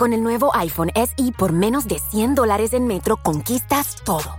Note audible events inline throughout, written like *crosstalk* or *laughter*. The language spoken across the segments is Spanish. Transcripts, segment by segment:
Con el nuevo iPhone SE por menos de 100 dólares en Metro, conquistas todo.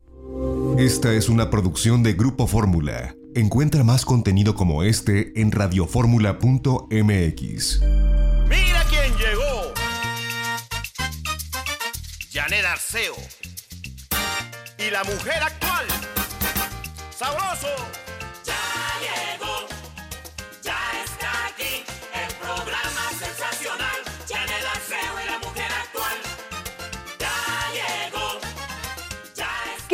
Esta es una producción de Grupo Fórmula. Encuentra más contenido como este en radioformula.mx. ¡Mira quién llegó! Janet Arceo. Y la mujer actual. ¡Sabroso!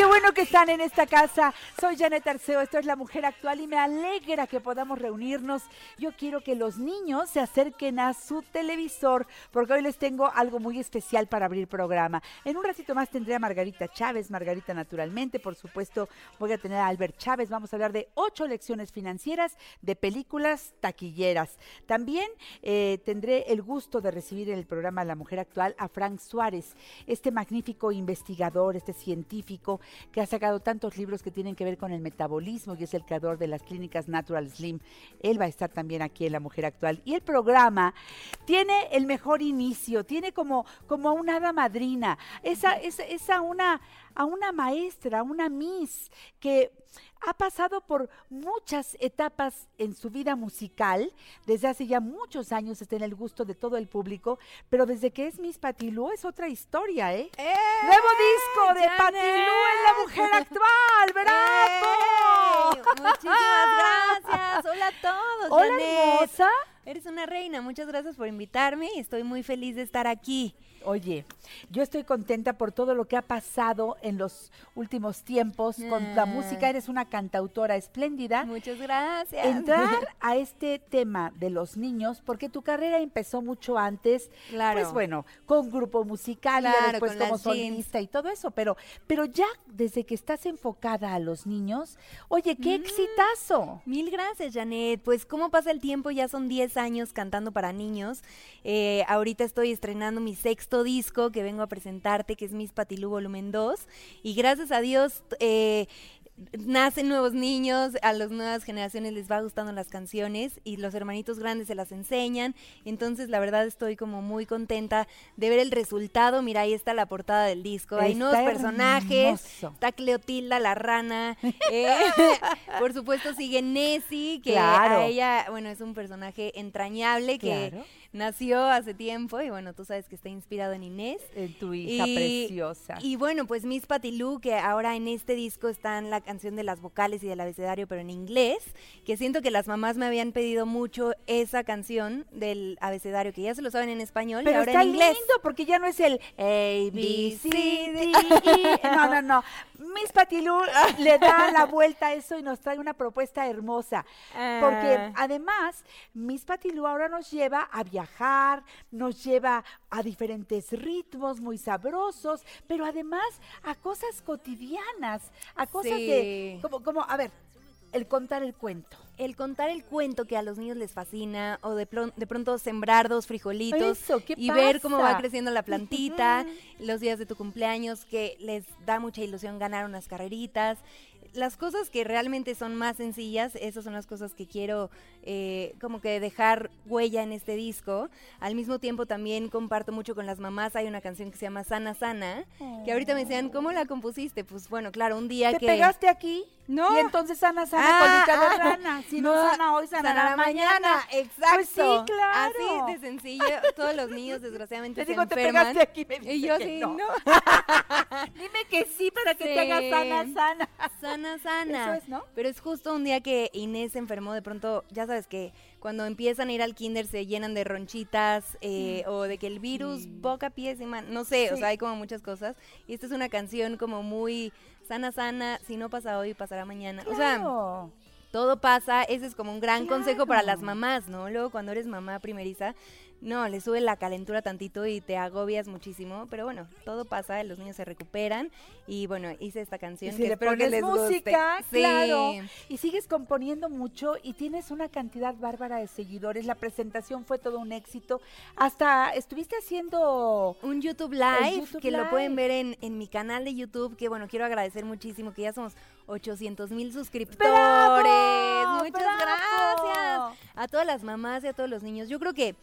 Bueno que están en esta casa. Soy Janet Arceo, esto es La Mujer Actual y me alegra que podamos reunirnos. Yo quiero que los niños se acerquen a su televisor porque hoy les tengo algo muy especial para abrir programa. En un ratito más tendré a Margarita Chávez, Margarita naturalmente, por supuesto voy a tener a Albert Chávez. Vamos a hablar de ocho lecciones financieras de películas taquilleras. También eh, tendré el gusto de recibir en el programa La Mujer Actual a Frank Suárez, este magnífico investigador, este científico que ha sacado tantos libros que tienen que ver con el metabolismo y es el creador de las clínicas Natural Slim. Él va a estar también aquí en La Mujer Actual. Y el programa tiene el mejor inicio, tiene como, como a una hada madrina, esa, esa, una, a una maestra, una miss que ha pasado por muchas etapas en su vida musical, desde hace ya muchos años está en el gusto de todo el público, pero desde que es Miss Patilú es otra historia, ¿eh? Nuevo disco de Janet! Patilú en la mujer actual, ¡bravo! ¡Ey! Muchísimas gracias. Hola a todos. Hola, Janet. hermosa. Eres una reina. Muchas gracias por invitarme y estoy muy feliz de estar aquí. Oye, yo estoy contenta por todo lo que ha pasado en los últimos tiempos con la Ah. música. Eres una cantautora espléndida. Muchas gracias. Entrar *laughs* a este tema de los niños, porque tu carrera empezó mucho antes, Claro. pues bueno, con grupo musical y Claro, después con como solista y todo eso, pero, pero ya desde que estás enfocada a los niños, oye, qué Mm. exitazo. Mil gracias, Janet. Pues, ¿cómo pasa el tiempo? Ya son 10 años cantando para niños. Eh, ahorita estoy estrenando mi sexto disco que vengo a presentarte, que es Miss Patilú Volumen 2. Y gracias a Dios, eh, nacen nuevos niños, a las nuevas generaciones les va gustando las canciones y los hermanitos grandes se las enseñan. Entonces, la verdad, estoy como muy contenta de ver el resultado. Mira, ahí está la portada del disco. Hay nuevos personajes. hermoso. Está Cleotilda, la rana. *laughs* eh, por supuesto sigue Nessie, que Claro. a ella, bueno, es un personaje entrañable que Claro. nació hace tiempo y bueno, tú sabes que está inspirado en Inés. En tu hija Y- preciosa. Y bueno, pues Miss Patilú, que ahora en este disco está en la canción de las vocales y del abecedario, pero en inglés, que siento que las mamás me habían pedido mucho esa canción del abecedario, que ya se lo saben en español y Pero ahora está en inglés. lindo porque ya no es el A, B, C, D, E. No, no, no. Miss Patilú *laughs* le da la vuelta a eso y nos trae una propuesta hermosa. Porque Ah. además, Miss Patilú ahora nos lleva a viajar, nos lleva a diferentes ritmos muy sabrosos, pero además a cosas cotidianas, a cosas de, Como, como, a ver, el contar el cuento. El contar el cuento que a los niños les fascina, o de, de pronto sembrar dos frijolitos Eso, ¿qué y ver cómo va creciendo la plantita, *laughs* los días de tu cumpleaños que les da mucha ilusión ganar unas carreritas. Las cosas que realmente son más sencillas, esas son las cosas que quiero eh, como que dejar huella en este disco. Al mismo tiempo también comparto mucho con las mamás, hay una canción que se llama Sana Sana, que ahorita me decían, ¿cómo la compusiste? Pues bueno, claro, un día ¿Te que... pegaste aquí? No. Y entonces sana, sana, Ah, colita de ah, rana. Si no, no, sana hoy, sanará, sanará mañana. Exacto. Pues sí, claro. Así de sencillo. Todos los niños, desgraciadamente, *laughs* Te se digo, te enferman. aquí. Me Y yo sí, no. no. *laughs* Dime que sí para que te hagas Sí. sana, sana. Sana, sana. Eso es, ¿no? Pero es justo un día que Inés se enfermó, de pronto, ya sabes que cuando empiezan a ir al kinder se llenan de ronchitas eh, o de que el virus boca, pies y manos, no sé, o Sí. sea, hay como muchas cosas. Y esta es una canción como muy sana, sana, si no pasa hoy, pasará mañana. O sea, Claro. Todo pasa, ese es como un gran consejo para las mamás, ¿no? Luego cuando eres mamá primeriza, no, le sube la calentura tantito y te agobias muchísimo, pero bueno, todo pasa, los niños se recuperan y bueno, hice esta canción Y que le espero que pones les guste. música, Sí. claro. Y sigues componiendo mucho y tienes una cantidad bárbara de seguidores. La presentación fue todo un éxito. Hasta estuviste haciendo Un YouTube Live YouTube que lo pueden ver en, en mi canal de YouTube, que bueno, quiero agradecer muchísimo que ya somos 800 mil suscriptores. ¡Bravo! Muchas ¡Bravo! gracias a todas las mamás y a todos los niños. Yo creo que,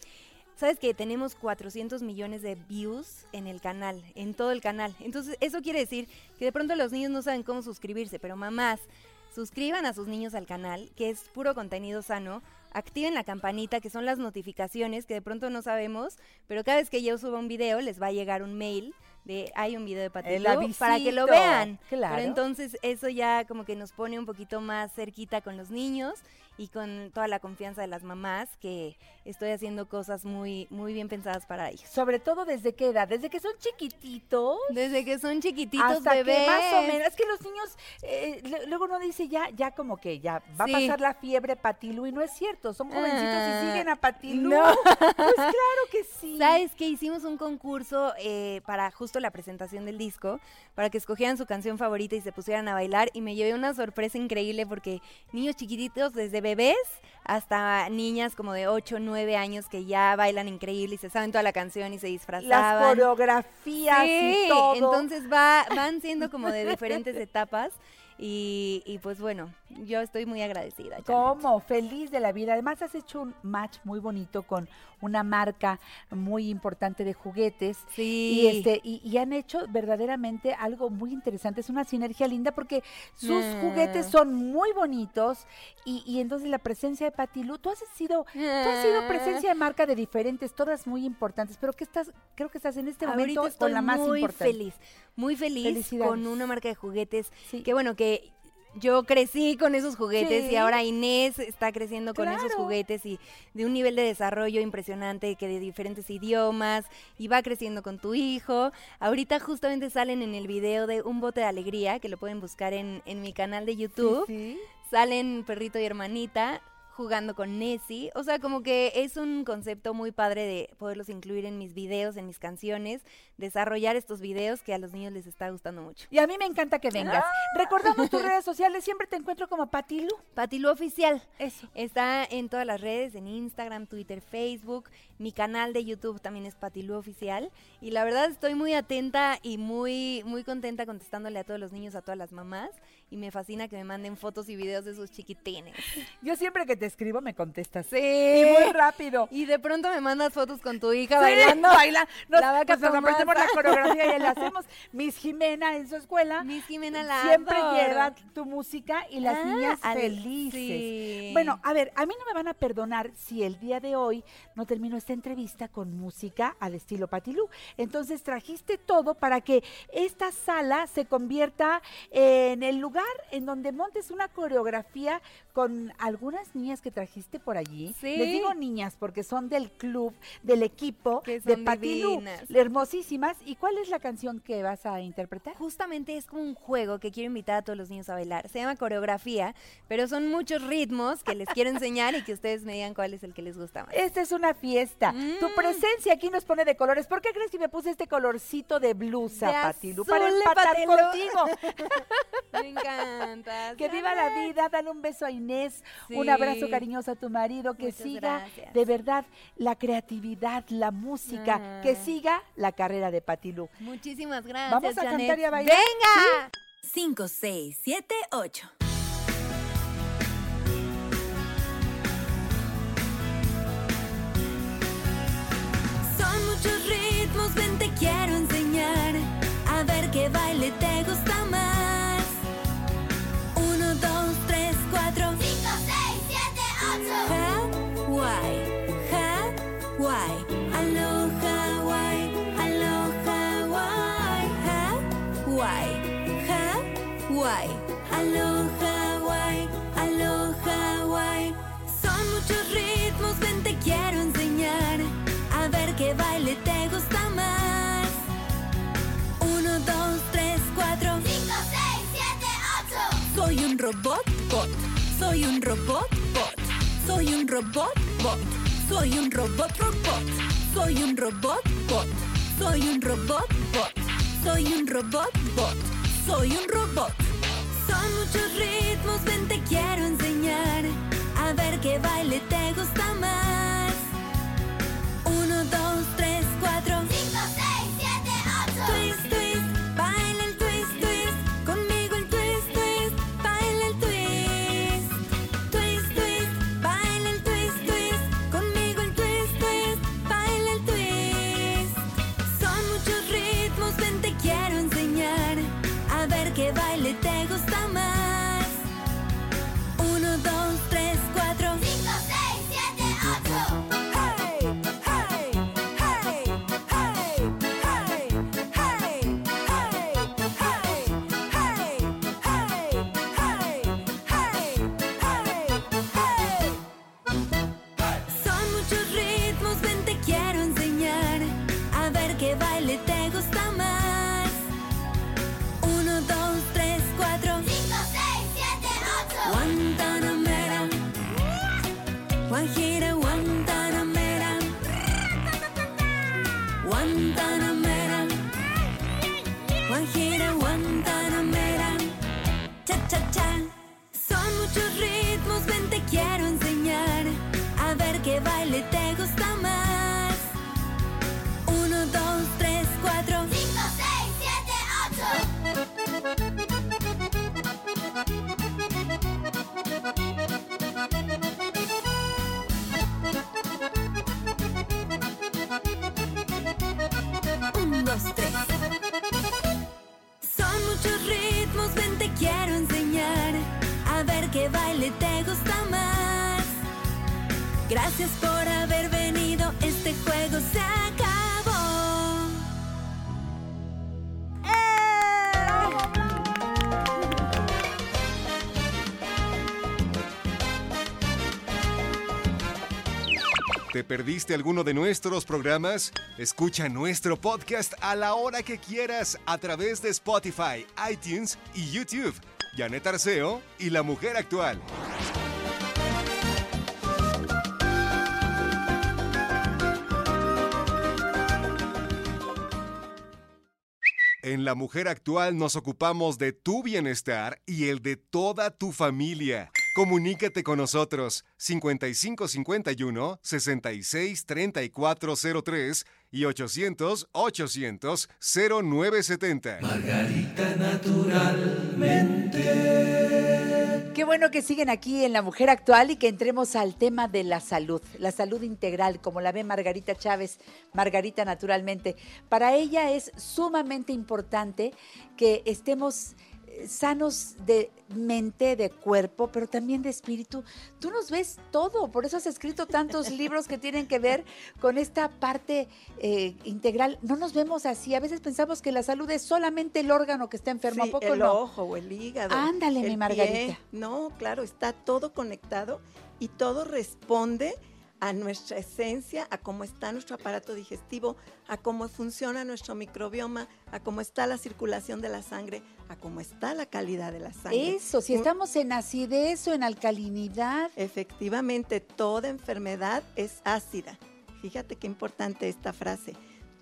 ¿sabes que Tenemos 400 millones de views en el canal, en todo el canal. Entonces, eso quiere decir que de pronto los niños no saben cómo suscribirse, pero mamás, suscriban a sus niños al canal, que es puro contenido sano. Activen la campanita, que son las notificaciones, que de pronto no sabemos, pero cada vez que yo suba un video, les va a llegar un mail de hay un video de Patilú El para que lo vean. claro. Pero entonces eso ya como que nos pone un poquito más cerquita con los niños y con toda la confianza de las mamás que estoy haciendo cosas muy muy bien pensadas para ellos. sobre todo desde qué edad, desde que son chiquititos. Desde que son chiquititos hasta bebés. que más o menos, es que los niños, eh, luego uno dice ya, ya como que ya va Sí. a pasar la fiebre Patilú y no es cierto, son jovencitos Ah, y siguen a Patilú. no. *laughs* Pues claro que sí. ¿Sabes que Hicimos un concurso eh, para justo la presentación del disco, para que escogieran su canción favorita y se pusieran a bailar y me llevé una sorpresa increíble porque niños chiquititos desde bebés hasta niñas como de 8 o 9 años que ya bailan increíble y se saben toda la canción y se disfrazaban. Las coreografías y Sí, todo. entonces va, van siendo como de diferentes *laughs* etapas y, y pues bueno, yo estoy muy agradecida. Janet. ¿Cómo? Feliz de la vida. Además has hecho un match muy bonito con una marca muy importante de juguetes. Sí. Y, este, y, y han hecho verdaderamente algo muy interesante. Es una sinergia linda porque sus Ah. juguetes son muy bonitos y, y entonces la presencia de Patilú, tú has sido, tú has sido presencia de marca de diferentes, todas muy importantes, pero que estás, creo que estás en este Ahorita momento estoy con la más muy importante. feliz, muy feliz con una marca de juguetes. Sí. Que bueno, que yo crecí con esos juguetes Sí. y ahora Inés está creciendo con esos juguetes y de un nivel de desarrollo impresionante que de diferentes idiomas y va creciendo con tu hijo. Ahorita justamente salen en el video de Un bote de alegría, que lo pueden buscar en, en mi canal de YouTube. Sí, sí. Salen perrito y hermanita jugando con Nessie. O sea, como que es un concepto muy padre de poderlos incluir en mis videos, en mis canciones, desarrollar estos videos que a los niños les está gustando mucho. Y a mí me encanta que vengas. Recordamos tus *laughs* redes sociales, siempre te encuentro como Patilú. Patilú Oficial. Eso. Está en todas las redes, en Instagram, Twitter, Facebook. Mi canal de YouTube también es Patilú Oficial. Y la verdad estoy muy atenta y muy, muy contenta contestándole a todos los niños, a todas las mamás. Y me fascina que me manden fotos y videos de sus chiquitines. Yo siempre que te escribo me contestas. Sí. Y muy rápido. Y de pronto me mandas fotos con tu hija Sí, bailando. baila. Nos, La vaca pues aprendemos la coreografía y la hacemos. Miss Jimena en su escuela. Miss Jimena la Siempre adoro. lleva tu música y las Ah, niñas felices. sí. Bueno, a ver, a mí no me van a perdonar si el día de hoy no termino esta entrevista con música al estilo Patilú. Entonces trajiste todo para que esta sala se convierta en el lugar en donde montes una coreografía con algunas niñas que trajiste por allí. Sí. Les digo niñas porque son del club, del equipo Que de Patilú. Hermosísimas. ¿Y cuál es la canción que vas a interpretar? Justamente es como un juego que quiero invitar a todos los niños a bailar. Se llama coreografía, pero son muchos ritmos que les quiero enseñar y que ustedes me digan cuál es el que les gusta más. Esta es una fiesta. Tu Mm. presencia aquí nos pone de colores. ¿Por qué crees que me puse este colorcito de blusa, De Patilu? Para empatar contigo. *laughs* Me encanta. *laughs* que viva la vida. Dale un beso a Inés. Un Sí. abrazo cariñoso a tu marido. Que Muchas siga gracias. de verdad la creatividad, la música. Que Ah. siga la carrera de Patilu. Muchísimas gracias. Vamos a Janet. cantar y a bailar. ¡Venga! 5, 6, 7, 8. Son muchos ritmos, ven te quiero enseñar robot bot. Soy un robot bot. Soy un robot bot. Soy un robot robot. Soy un robot bot. Soy un robot bot. Soy un robot bot. Soy un robot. Son muchos ritmos, ven te quiero enseñar. A ver qué baile te gusta más. Uno, dos, tres, cuatro. Perdiste alguno de nuestros programas? Escucha nuestro podcast a la hora que quieras a través de Spotify, iTunes y YouTube. Janet Arceo y la mujer actual. En La Mujer Actual nos ocupamos de tu bienestar y el de toda tu familia. Comunícate con nosotros 5551 66 3403 y 800 800 0970. Qué bueno que siguen aquí en La Mujer Actual y que entremos al tema de la salud, la salud integral, como la ve Margarita Chávez, Margarita naturalmente. Para ella es sumamente importante que estemos sanos de mente, de cuerpo, pero también de espíritu. Tú nos ves todo, por eso has escrito tantos *laughs* libros que tienen que ver con esta parte eh, integral. No nos vemos así, a veces pensamos que la salud es solamente el órgano que está enfermo, ¿a poco el no? ojo o el hígado. Ándale, el mi Margarita. pie. No, claro, está todo conectado y todo responde a nuestra esencia, a cómo está nuestro aparato digestivo, a cómo funciona nuestro microbioma, a cómo está la circulación de la sangre, a cómo está la calidad de la sangre. Eso, si estamos en acidez o en alcalinidad, Efectivamente, toda enfermedad es ácida. Fíjate qué importante esta frase.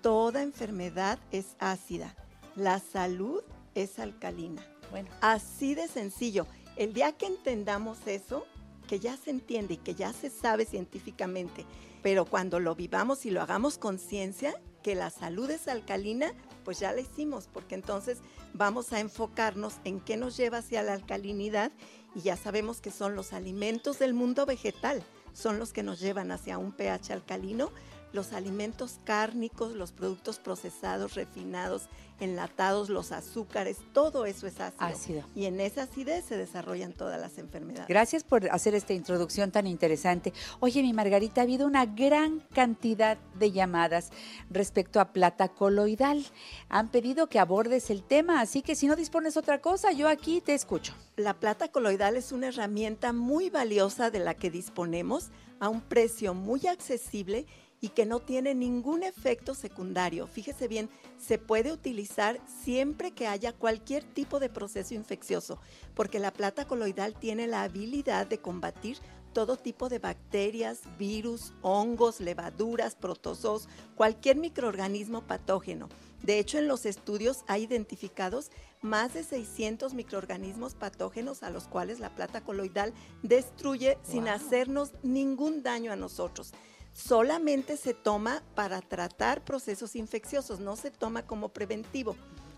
Toda enfermedad es ácida. La salud es alcalina. bueno, Así de sencillo. El día que entendamos eso, que ya se entiende y que ya se sabe científicamente, pero cuando lo vivamos y lo hagamos conciencia, que la salud es alcalina, pues ya la hicimos, porque entonces vamos a enfocarnos en qué nos lleva hacia la alcalinidad y ya sabemos que son los alimentos del mundo vegetal, son los que nos llevan hacia un pH alcalino, los alimentos cárnicos, los productos procesados, refinados, enlatados, los azúcares, todo eso es ácido. Ácido. Y en esa acidez se desarrollan todas las enfermedades. gracias por hacer esta introducción tan interesante. Oye, mi Margarita, ha habido una gran cantidad de llamadas respecto a plata coloidal. Han pedido que abordes el tema, así que si no dispones otra cosa, yo aquí te escucho. La plata coloidal es una herramienta muy valiosa de la que disponemos a un precio muy accesible y que no tiene ningún efecto secundario. Fíjese bien, se puede utilizar siempre que haya cualquier tipo de proceso infeccioso, porque la plata coloidal tiene la habilidad de combatir todo tipo de bacterias, virus, hongos, levaduras, protozoos, cualquier microorganismo patógeno. De hecho, en los estudios hay identificados más de 600 microorganismos patógenos a los cuales la plata coloidal destruye sin hacernos ningún daño a nosotros. Solamente se toma para tratar procesos infecciosos, no se toma como preventivo.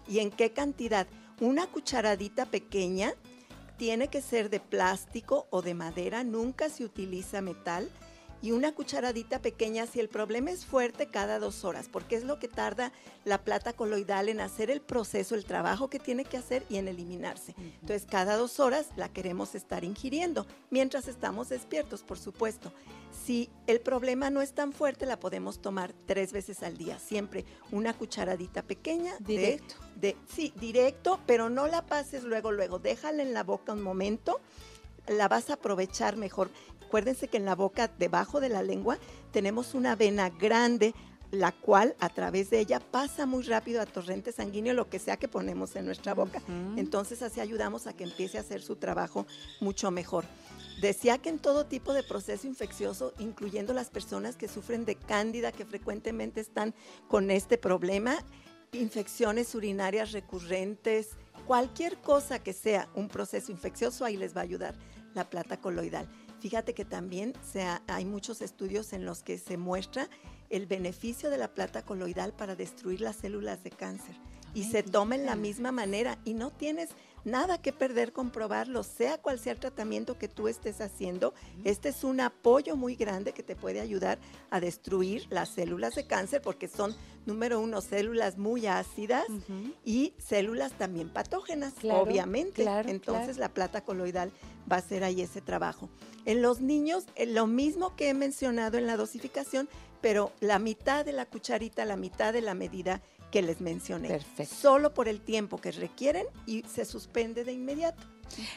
¿Y en qué cantidad? Una cucharadita pequeña tiene que ser de plástico o de madera, nunca se utiliza metal. Y una cucharadita pequeña si el problema es fuerte cada dos horas, porque es lo que tarda la plata coloidal en hacer el proceso, el trabajo que tiene que hacer y en eliminarse. Entonces cada dos horas la queremos estar ingiriendo, mientras estamos despiertos, por supuesto. Si el problema no es tan fuerte, la podemos tomar tres veces al día, siempre una cucharadita pequeña. de- Directo. de, sí, directo, pero no la pases luego, luego. Déjala en la boca un momento, la vas a aprovechar mejor. Acuérdense que en la boca, debajo de la lengua, tenemos una vena grande, la cual a través de ella pasa muy rápido a torrente sanguíneo, lo que sea que ponemos en nuestra boca. Entonces así ayudamos a que empiece a hacer su trabajo mucho mejor. Decía que en todo tipo de proceso infeccioso, incluyendo las personas que sufren de cándida, que frecuentemente están con este problema, infecciones urinarias recurrentes, cualquier cosa que sea un proceso infeccioso, ahí les va a ayudar la plata coloidal. Fíjate que también se ha- hay muchos estudios en los que se muestra el beneficio de la plata coloidal para destruir las células de cáncer. Y se toma en la misma manera y no tienes nada que perder con probarlo, sea cual sea el tratamiento que tú estés haciendo. Este es un apoyo muy grande que te puede ayudar a destruir las células de cáncer porque son, número uno, células muy ácidas y células también patógenas, Claro, obviamente. claro, Entonces claro. la plata coloidal va a hacer ahí ese trabajo. En los niños, eh, lo mismo que he mencionado en la dosificación, pero la mitad de la cucharita, la mitad de la medida que les mencioné. Perfecto. Solo por el tiempo que requieren y se suspende de inmediato.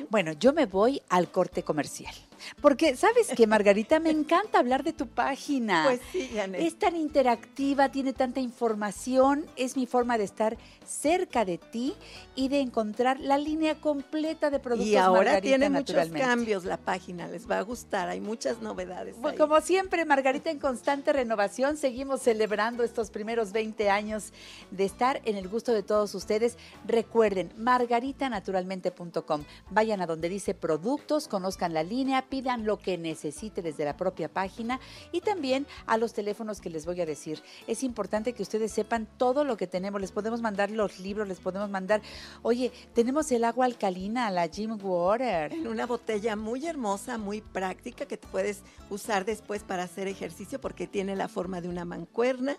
Bueno, yo me voy al corte comercial. Porque, ¿sabes qué, Margarita? Me encanta hablar de tu página. Pues sí, Janet. Es tan interactiva, tiene tanta información, es mi forma de estar cerca de ti y de encontrar la línea completa de productos Y ahora Margarita tiene muchos cambios la página, les va a gustar, hay muchas novedades. Ahí. como siempre, Margarita en constante renovación, seguimos celebrando estos primeros 20 años de estar en el gusto de todos ustedes. Recuerden, margaritanaturalmente.com. Vayan a donde dice productos, conozcan la línea, pidan lo que necesite desde la propia página y también a los teléfonos que les voy a decir. Es importante que ustedes sepan todo lo que tenemos. Les podemos mandar los libros, les podemos mandar, oye, tenemos el agua alcalina, la Gym Water. en una botella muy hermosa, muy práctica, que te puedes usar después para hacer ejercicio porque tiene la forma de una mancuerna.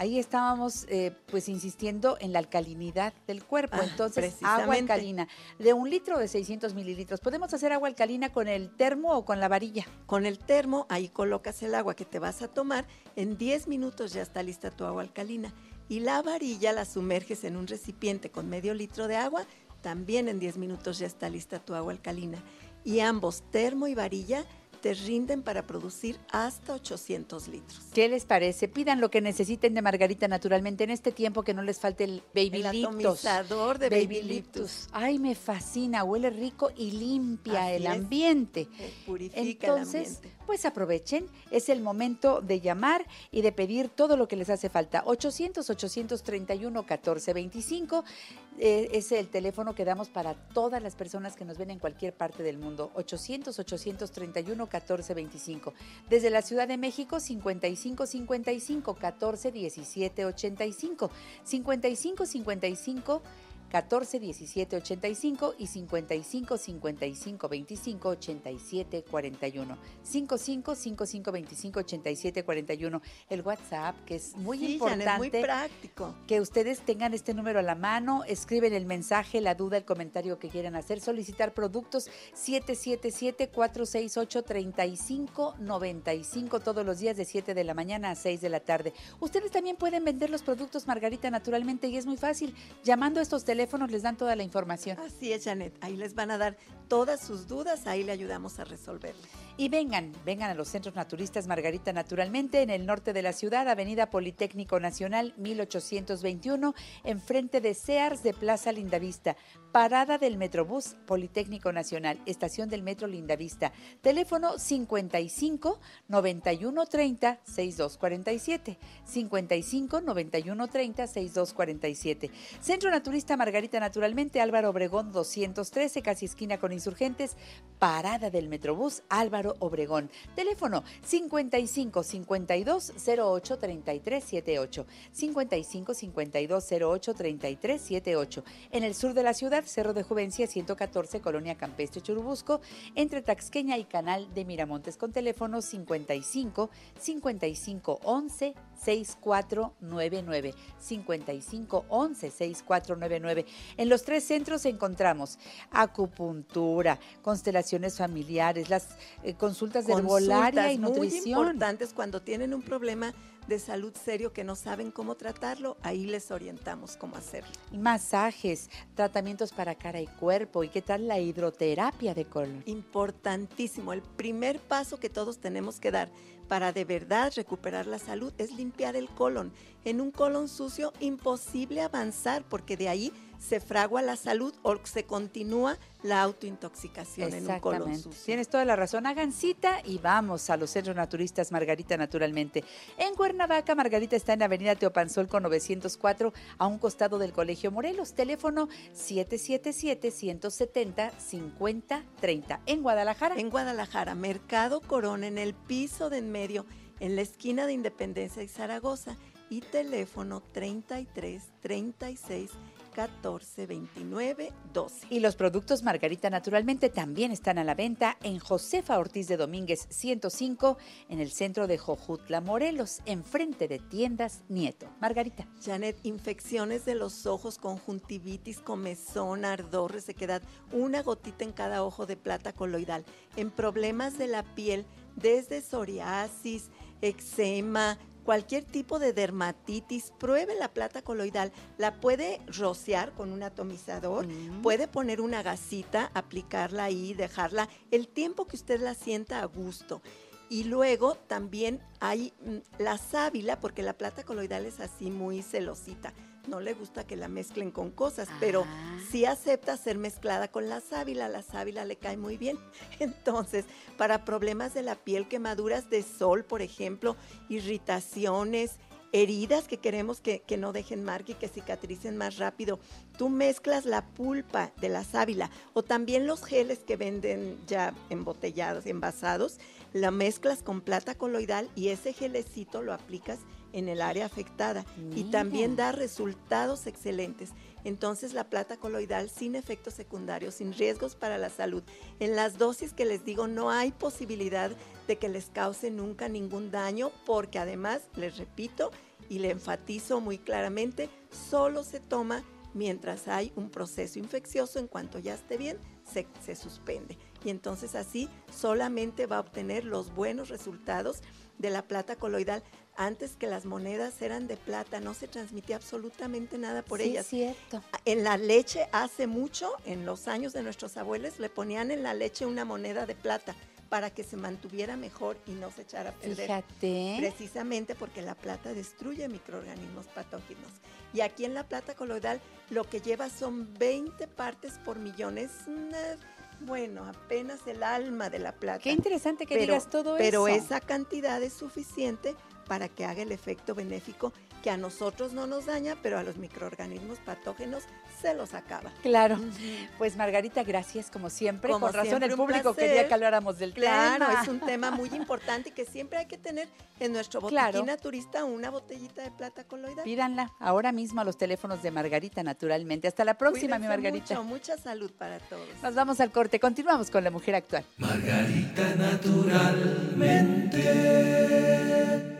Ahí estábamos eh, pues insistiendo en la alcalinidad del cuerpo. Ah, Entonces, agua alcalina de un litro de 600 mililitros. ¿Podemos hacer agua alcalina con el termo o con la varilla? Con el termo, ahí colocas el agua que te vas a tomar. En 10 minutos ya está lista tu agua alcalina. Y la varilla la sumerges en un recipiente con medio litro de agua. También en 10 minutos ya está lista tu agua alcalina. Y ambos, termo y varilla, te rinden para producir hasta 800 litros. ¿Qué les parece? Pidan lo que necesiten de Margarita naturalmente en este tiempo que no les falte el Baby El Liptos. atomizador de Baby Liptus. Ay, me fascina, huele rico y limpia Así el es. ambiente. Eh, Purifica Entonces, el ambiente. Pues aprovechen, es el momento de llamar y de pedir todo lo que les hace falta. 800-831-1425 eh, es el teléfono que damos para todas las personas que nos ven en cualquier parte del mundo. 800-831-1425. Desde la Ciudad de México, 5555 14 17 85. 55 55 14 17 85 y 55 55 25 87 41. 55 55 25 87 41. El WhatsApp, que es muy Sí, importante Janet, muy práctico. que ustedes tengan este número a la mano, escriben el mensaje, la duda, el comentario que quieran hacer, solicitar productos 777-468-3595 todos los días de 7 de la mañana a 6 de la tarde. Ustedes también pueden vender los productos Margarita naturalmente y es muy fácil. Llamando a estos teléfonos les dan toda la información. Así es, Janet. Ahí les van a dar todas sus dudas, ahí le ayudamos a resolverlas. Y vengan, vengan a los centros naturistas Margarita Naturalmente en el norte de la ciudad, Avenida Politécnico Nacional 1821, enfrente de Sears de Plaza Lindavista, parada del Metrobús Politécnico Nacional, estación del Metro Lindavista, teléfono 55 91 30 6247, 55 91 30 6247. Centro Naturista Margarita Naturalmente, Álvaro Obregón 213, casi esquina con insurgentes, parada del Metrobús Álvaro Obregón. Teléfono 55 52 08 33 78. 55 52 08 33 78. En el sur de la ciudad, Cerro de Juvencia 114, Colonia Campestre Churubusco, entre Taxqueña y Canal de Miramontes, con teléfono 55 55 11 6499. 55 11 6499. En los tres centros encontramos acupuntura, constelaciones familiares, las consultas de herbolaria y nutrición. Muy importantes cuando tienen un problema de salud serio que no saben cómo tratarlo, ahí les orientamos cómo hacerlo. Y masajes, tratamientos para cara y cuerpo. ¿Y qué tal la hidroterapia de colon? Importantísimo. El primer paso que todos tenemos que dar para de verdad recuperar la salud es limpiar el colon. En un colon sucio, imposible avanzar porque de ahí se fragua la salud o se continúa la autointoxicación en un colon sucio. Tienes toda la razón. Hagan cita y vamos a los centros naturistas Margarita Naturalmente. En Cuernavaca, Margarita está en Avenida Teopanzol con 904 a un costado del Colegio Morelos. Teléfono 777-170-5030. En Guadalajara. En Guadalajara, Mercado Corona, en el piso de en medio, en la esquina de Independencia y Zaragoza. Y teléfono 33 36 14 29 12. Y los productos Margarita Naturalmente también están a la venta en Josefa Ortiz de Domínguez 105 en el centro de Jojutla, Morelos, enfrente de tiendas Nieto. Margarita. Janet, infecciones de los ojos, conjuntivitis, comezón, ardor, resequedad, una gotita en cada ojo de plata coloidal. En problemas de la piel, desde psoriasis, eczema, cualquier tipo de dermatitis, pruebe la plata coloidal. La puede rociar con un atomizador, Mm. puede poner una gasita, aplicarla ahí, dejarla el tiempo que usted la sienta a gusto. Y luego también hay mm, la sábila, porque la plata coloidal es así muy celosita. No le gusta que la mezclen con cosas, pero Ah. sí acepta ser mezclada con la sábila. La sábila le cae muy bien. *laughs* Entonces, para problemas de la piel, quemaduras de sol, por ejemplo, irritaciones, heridas que queremos que, que no dejen marca y que cicatricen más rápido, tú mezclas la pulpa de la sábila o también los geles que venden ya embotellados, envasados, la mezclas con plata coloidal y ese gelecito lo aplicas en el área afectada y también da resultados excelentes. Entonces la plata coloidal sin efectos secundarios, sin riesgos para la salud. En las dosis que les digo no hay posibilidad de que les cause nunca ningún daño porque además, les repito y le enfatizo muy claramente, solo se toma mientras hay un proceso infeccioso. En cuanto ya esté bien, se, se suspende. Y entonces así solamente va a obtener los buenos resultados de la plata coloidal. Antes que las monedas eran de plata, no se transmitía absolutamente nada por Sí, ellas. cierto. En la leche hace mucho, en los años de nuestros abuelos, le ponían en la leche una moneda de plata para que se mantuviera mejor y no se echara a perder. Fíjate. Precisamente porque la plata destruye microorganismos patógenos. Y aquí en la plata coloidal lo que lleva son 20 partes por millón. Es una- bueno, apenas el alma de la plata. Qué interesante que Pero- digas todo Pero eso. esa cantidad es suficiente para que haga el efecto benéfico que a nosotros no nos daña, pero a los microorganismos patógenos se los acaba. Claro. Pues Margarita, gracias como siempre. Como Con razón siempre, el público placer. quería que habláramos del Claro, tema. es un tema muy importante que siempre hay que tener en nuestro botiquín Claro. naturista una botellita de plata coloidal. Pídanla ahora mismo a los teléfonos de Margarita, naturalmente. Hasta la próxima, mi Margarita. mucho, mucha salud para todos. Nos vamos al corte. Continuamos con la mujer actual. Margarita naturalmente.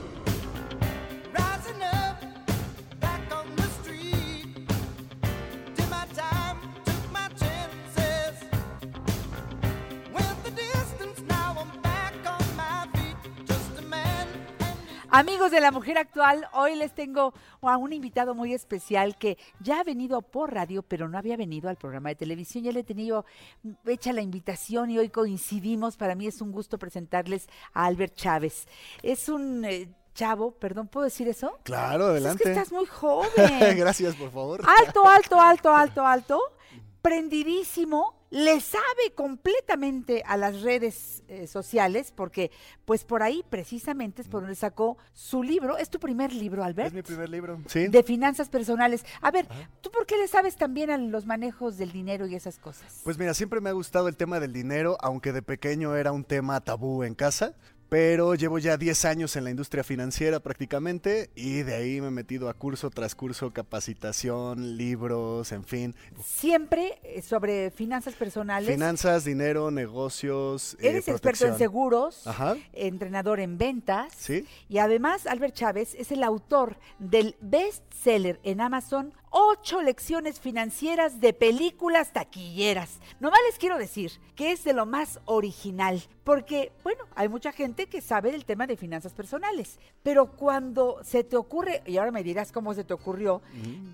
Amigos de la mujer actual, hoy les tengo a un invitado muy especial que ya ha venido por radio, pero no había venido al programa de televisión. Ya le he tenido hecha la invitación y hoy coincidimos. Para mí es un gusto presentarles a Albert Chávez. Es un eh, chavo, perdón, ¿puedo decir eso? Claro, Pues adelante. Es que estás muy *laughs* joven. Gracias, por favor. alto, alto, alto, alto, alto, *laughs* prendidísimo, le sabe completamente a las redes eh, sociales, porque pues por ahí precisamente es por donde sacó su libro. ¿Es tu primer libro, Albert? Es mi primer libro. Sí. De finanzas personales. A ver, ¿tú por qué le sabes también a los manejos del dinero y esas cosas? Pues mira, siempre me ha gustado el tema del dinero, aunque de pequeño era un tema tabú en casa. Pero llevo ya 10 años en la industria financiera prácticamente y de ahí me he metido a curso tras curso, capacitación, libros, en fin. Siempre eh, sobre finanzas personales. Finanzas, dinero, negocios. eh, Eres experto en seguros, Ajá. entrenador en ventas. Sí. Y además, Albert Chávez es el autor del bestseller en Amazon, Ocho lecciones financieras de películas taquilleras. Nomás les quiero decir que es de lo más original, porque, bueno, hay mucha gente que sabe del tema de finanzas personales, pero cuando se te ocurre, y ahora me dirás cómo se te ocurrió,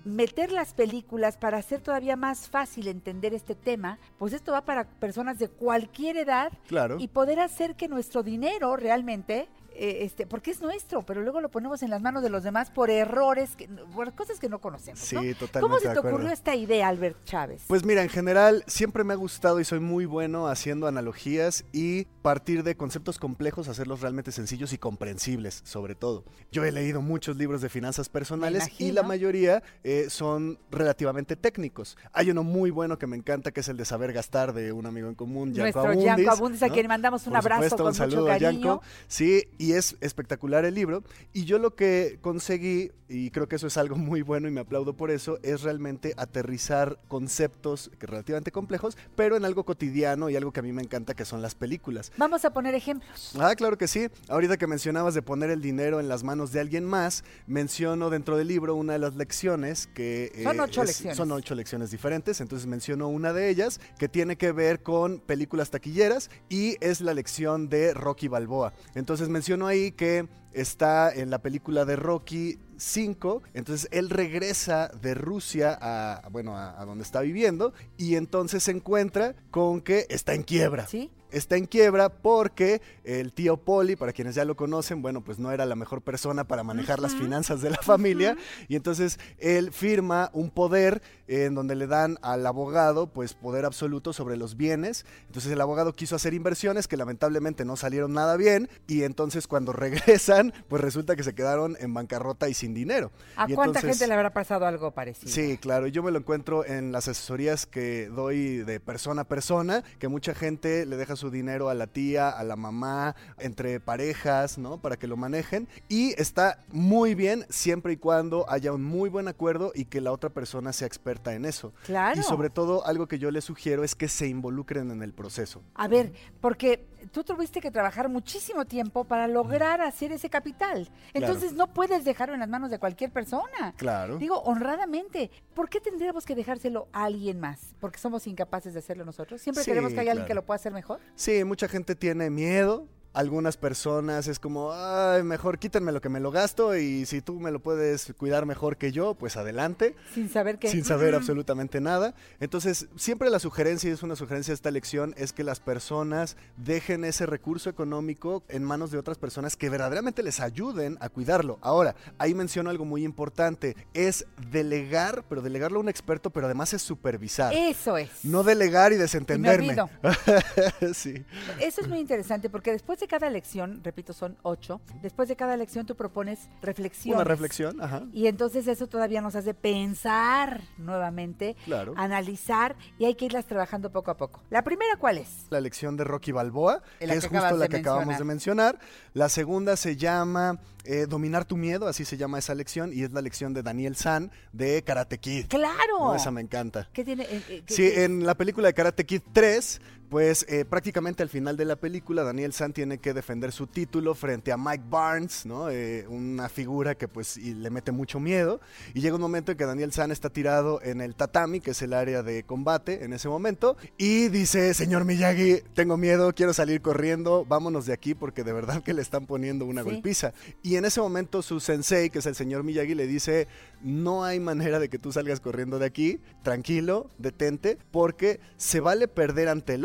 meter las películas para hacer todavía más fácil entender este tema, pues esto va para personas de cualquier edad Claro. y poder hacer que nuestro dinero realmente eh, este, porque es nuestro, pero luego lo ponemos en las manos de los demás por errores, que, por cosas que no conocemos. Sí, ¿no? totalmente ¿Cómo se te ocurrió esta idea, Albert Chávez? Pues mira, en general siempre me ha gustado y soy muy bueno haciendo analogías y partir de conceptos complejos, hacerlos realmente sencillos y comprensibles, sobre todo. Yo he leído muchos libros de finanzas personales y la mayoría eh, son relativamente técnicos. Hay uno muy bueno que me encanta, que es el de Saber Gastar de un amigo en común, Yanko Nuestro Abundis. Yanko Abundis, a ¿no? quien mandamos un Por abrazo supuesto, con un mucho saludo a. Yanko. Sí, y es espectacular el libro. Y yo lo que conseguí, y creo que eso es algo muy bueno y me aplaudo por eso, es realmente aterrizar conceptos que relativamente complejos, pero en algo cotidiano y algo que a mí me encanta, que son las películas. Vamos a poner ejemplos. Ah, claro que sí. Ahorita que mencionabas de poner el dinero en las manos de alguien más, menciono dentro del libro una de las lecciones que... eh, Son ocho es- lecciones. Son ocho lecciones diferentes, entonces menciono una de ellas que tiene que ver con películas taquilleras y es la lección de Rocky Balboa. Entonces menciono ahí que está en la película de Rocky 5, entonces él regresa de Rusia a, bueno, a, a donde está viviendo y entonces se encuentra con que está en quiebra ¿Sí? Está en quiebra porque el tío Poli, para quienes ya lo conocen, bueno, pues no era la mejor persona para manejar las finanzas de la familia y entonces él firma un poder en donde le dan al abogado pues poder absoluto sobre los bienes. Entonces el abogado quiso hacer inversiones que lamentablemente no salieron nada bien y entonces cuando *laughs* regresan pues resulta que se quedaron en bancarrota y sin dinero. ¿A Y cuánta entonces- gente le habrá pasado algo parecido? Sí, claro, yo me lo encuentro en las asesorías que doy de persona a persona, que mucha gente le deja su dinero a la tía, a la mamá, entre parejas, ¿no? Para que lo manejen. Y está muy bien siempre y cuando haya un muy buen acuerdo y que la otra persona sea experta en eso. Claro. Y sobre todo, algo que yo les sugiero es que se involucren en el proceso. A ver, porque tú tuviste que trabajar muchísimo tiempo para lograr hacer ese capital. Entonces no puedes dejarlo en las manos de cualquier persona. Claro. Digo, honradamente, ¿por qué tendríamos que dejárselo a alguien más? ¿Porque somos incapaces de hacerlo nosotros? ¿Siempre Sí, queremos que haya alguien que lo pueda hacer mejor? Sí, mucha gente tiene miedo. Algunas personas es como, ay, mejor quítenme lo que me lo gasto y si tú me lo puedes cuidar mejor que yo, pues adelante. Sin saber que... sin saber absolutamente nada. Entonces, siempre la sugerencia, y es una sugerencia de esta lección, es que las personas dejen ese recurso económico en manos de otras personas que verdaderamente les ayuden a cuidarlo. Ahora, ahí menciono algo muy importante, es delegar, pero delegarlo a un experto, pero además es supervisar. Eso es. No delegar y desentenderme. olvido. *laughs* sí. Eso es muy interesante porque después de cada lección, repito, son ocho, después de cada lección tú propones reflexiones. Una reflexión, ajá. Y entonces eso todavía nos hace pensar nuevamente, Claro. analizar y hay que irlas trabajando poco a poco. ¿La primera cuál es? la lección de Rocky Balboa, La que que es justo la que acabamos de mencionar. La segunda se llama eh, dominar tu miedo, así se llama esa lección, y es la lección de Daniel San de Karate Kid. ¡Claro! ¿no? Esa me encanta. ¿Qué tiene? eh, eh, qué- Sí, qué- en la película de Karate Kid 3, pues eh, prácticamente al final de la película, Daniel San tiene que defender su título frente a Mike Barnes, ¿no? Eh, una figura que pues y le mete mucho miedo. Y llega un momento en que Daniel San está tirado en el tatami, que es el área de combate en ese momento, y dice, señor Miyagi, tengo miedo, quiero salir corriendo, vámonos de aquí porque de verdad que le están poniendo una Sí. golpiza. Y en ese momento su sensei, que es el señor Miyagi, le dice, no hay manera de que tú salgas corriendo de aquí, tranquilo, detente, porque se vale perder ante el